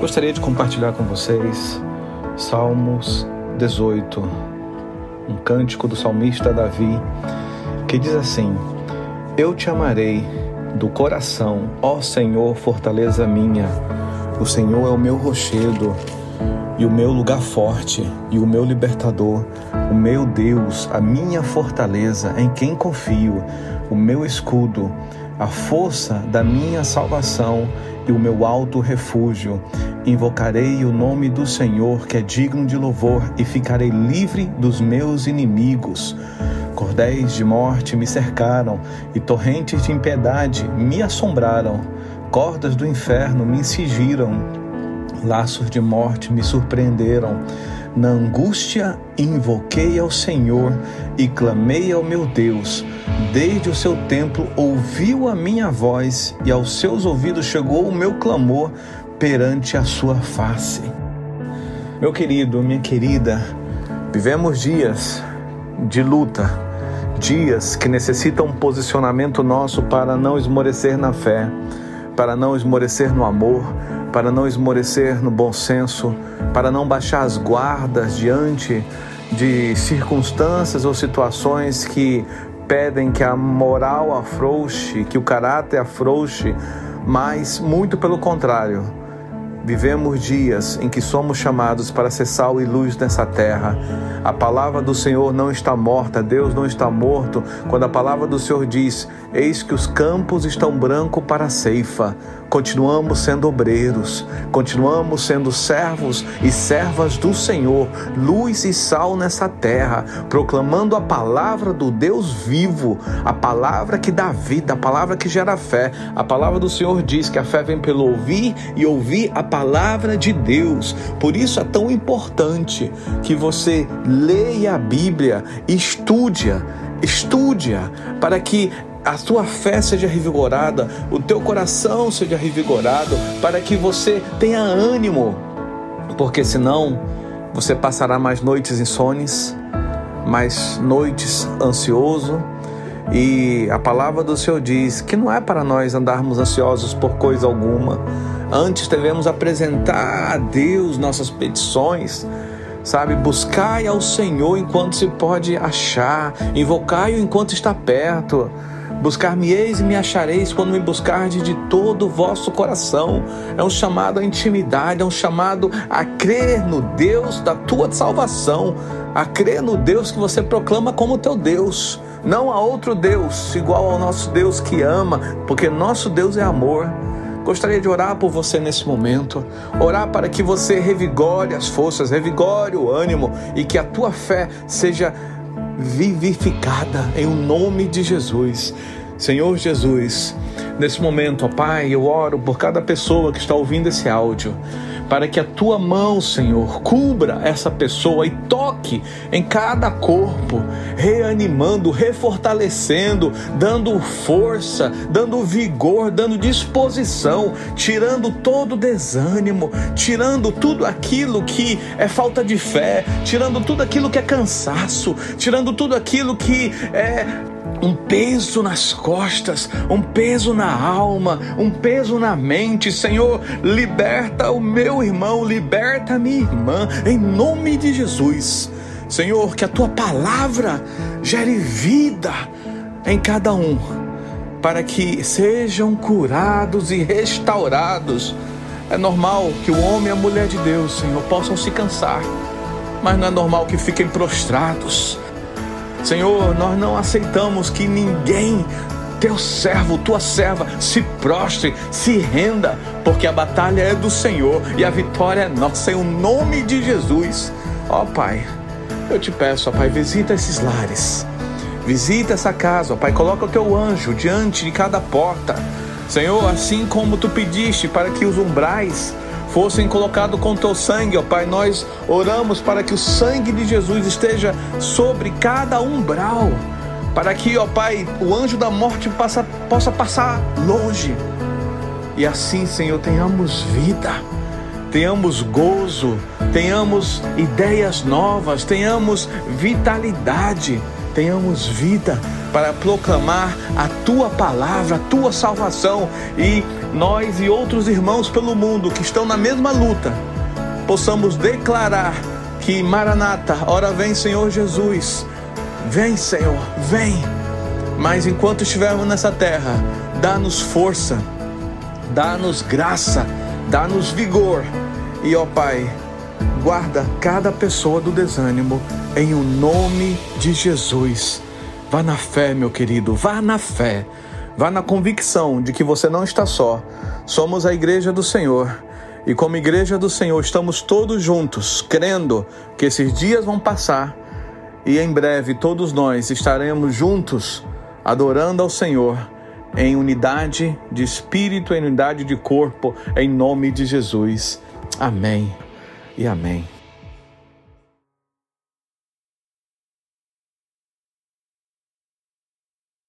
Gostaria de compartilhar com vocês Salmos 18, um cântico do salmista Davi, que diz assim: Eu te amarei do coração, ó Senhor, fortaleza minha. O Senhor é o meu rochedo e o meu lugar forte e o meu libertador, o meu Deus, a minha fortaleza, em quem confio, o meu escudo, a força da minha salvação e o meu alto refúgio. Invocarei o nome do Senhor, que é digno de louvor, e ficarei livre dos meus inimigos. Cordéis de morte me cercaram e torrentes de impiedade me assombraram. Cordas do inferno me incigiram, laços de morte me surpreenderam. Na angústia invoquei ao Senhor e clamei ao meu Deus. Desde o seu templo ouviu a minha voz e aos seus ouvidos chegou o meu clamor perante a sua face. Meu querido, minha querida, vivemos dias de luta, dias que necessitam um posicionamento nosso para não esmorecer na fé, para não esmorecer no amor, para não esmorecer no bom senso, para não baixar as guardas diante de circunstâncias ou situações que pedem que a moral afrouxe, que o caráter afrouxe, mas muito pelo contrário Vivemos dias em que somos chamados para ser sal e luz nessa terra. A palavra do Senhor não está morta, Deus não está morto. Quando a palavra do Senhor diz: Eis que os campos estão brancos para a ceifa, continuamos sendo obreiros, continuamos sendo servos e servas do Senhor, luz e sal nessa terra, proclamando a palavra do Deus vivo, a palavra que dá vida, a palavra que gera fé. A palavra do Senhor diz que a fé vem pelo ouvir e ouvir a palavra de Deus. Por isso é tão importante que você leia a Bíblia, estude-a, estude-a, para que a tua fé seja revigorada, o teu coração seja revigorado, para que você tenha ânimo, porque senão você passará mais noites insones, mais noites ansioso. E a palavra do Senhor diz que não é para nós andarmos ansiosos por coisa alguma, Antes devemos apresentar a Deus nossas petições, sabe? Buscai ao Senhor enquanto se pode achar, invocai-o enquanto está perto. Buscar-me-eis e me achareis quando me buscardes de todo o vosso coração. É um chamado à intimidade, é um chamado a crer no Deus da tua salvação, a crer no Deus que você proclama como teu Deus. Não há outro Deus igual ao nosso Deus que ama, porque nosso Deus é amor. Gostaria de orar por você nesse momento, orar para que você revigore as forças, revigore o ânimo e que a tua fé seja vivificada em o nome de Jesus. Senhor Jesus, nesse momento, ó Pai, eu oro por cada pessoa que está ouvindo esse áudio para que a tua mão, Senhor, cubra essa pessoa e toque em cada corpo, reanimando, refortalecendo, dando força, dando vigor, dando disposição, tirando todo desânimo, tirando tudo aquilo que é falta de fé, tirando tudo aquilo que é cansaço, tirando tudo aquilo que é um peso nas costas, um peso na alma, um peso na mente. Senhor, liberta o meu irmão, liberta a minha irmã, em nome de Jesus. Senhor, que a tua palavra gere vida em cada um, para que sejam curados e restaurados. É normal que o homem e a mulher de Deus, Senhor, possam se cansar, mas não é normal que fiquem prostrados Senhor, nós não aceitamos que ninguém, teu servo, tua serva, se prostre, se renda, porque a batalha é do Senhor e a vitória é nossa, em o nome de Jesus. Ó Pai, eu te peço, ó Pai, visita esses lares, visita essa casa, ó Pai, coloca o teu anjo diante de cada porta. Senhor, assim como tu pediste para que os umbrais fossem colocados com teu sangue, ó Pai. Nós oramos para que o sangue de Jesus esteja sobre cada umbral, para que, ó Pai, o anjo da morte possa passar longe. E assim, Senhor, tenhamos vida, tenhamos gozo, tenhamos ideias novas, tenhamos vitalidade, tenhamos vida para proclamar a tua palavra, a tua salvação e nós e outros irmãos pelo mundo que estão na mesma luta, possamos declarar que Maranata, ora vem Senhor Jesus, vem Senhor, vem. Mas enquanto estivermos nessa terra, dá-nos força, dá-nos graça, dá-nos vigor. E ó Pai, guarda cada pessoa do desânimo em o nome de Jesus. Vá na fé, meu querido, vá na fé. Vá na convicção de que você não está só. Somos a igreja do Senhor. E como igreja do Senhor, estamos todos juntos, crendo que esses dias vão passar e em breve todos nós estaremos juntos adorando ao Senhor em unidade de espírito, em unidade de corpo, em nome de Jesus. Amém e amém.